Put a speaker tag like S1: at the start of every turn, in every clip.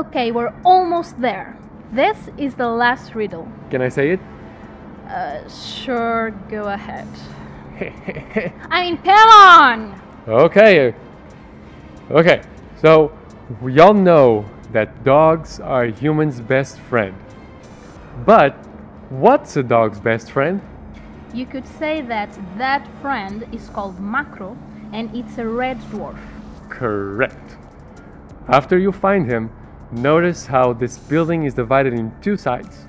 S1: Okay, we're almost there. This is the last riddle.
S2: Can I say it?
S1: Uh, sure, go ahead. I mean, come on!
S2: Okay. Okay. So, we all know that dogs are humans' best friend. But what's a dog's best friend?
S1: You could say that that friend is called Macro and it's a red dwarf.
S2: Correct. After you find him, notice how this building is divided in two sides.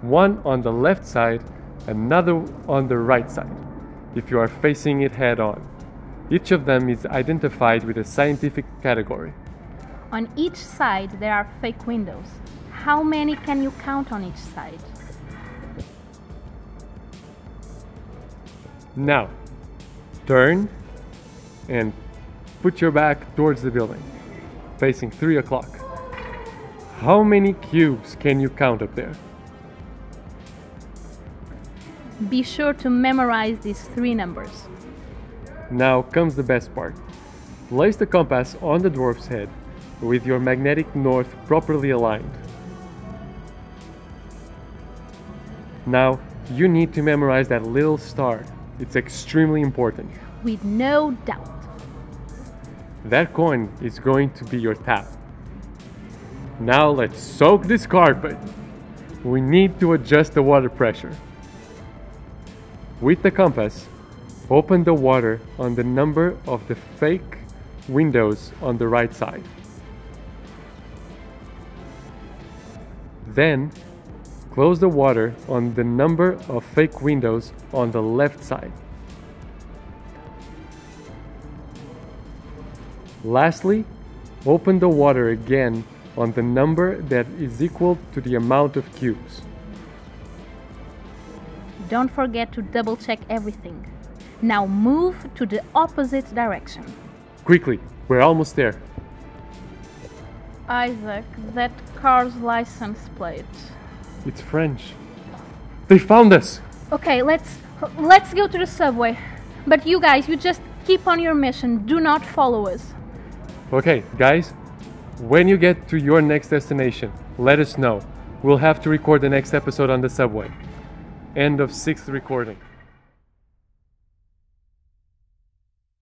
S2: One on the left side, another on the right side, if you are facing it head on. Each of them is identified with a scientific category.
S1: On each side, there are fake windows. How many can you count on each side?
S2: Now, turn and put your back towards the building, facing 3 o'clock. How many cubes can you count up there?
S1: Be sure to memorize these three numbers.
S2: Now comes the best part. Place the compass on the dwarf's head with your magnetic north properly aligned. Now you need to memorize that little star. It's extremely important.
S1: With no doubt.
S2: That coin is going to be your tap. Now let's soak this carpet. We need to adjust the water pressure. With the compass, open the water on the number of the fake windows on the right side. Then, close the water on the number of fake windows on the left side. Lastly, open the water again on the number that is equal to the amount of cubes.
S1: Don't forget to double check everything. Now move to the opposite direction.
S2: Quickly, we're almost there.
S1: Isaac, that car's license plate.
S2: It's French. They found us!
S1: Okay, let's let's go to the subway. But you guys, you just keep on your mission. Do not follow us.
S2: Okay, guys, when you get to your next destination, let us know. We'll have to record the next episode on the subway. End of sixth recording.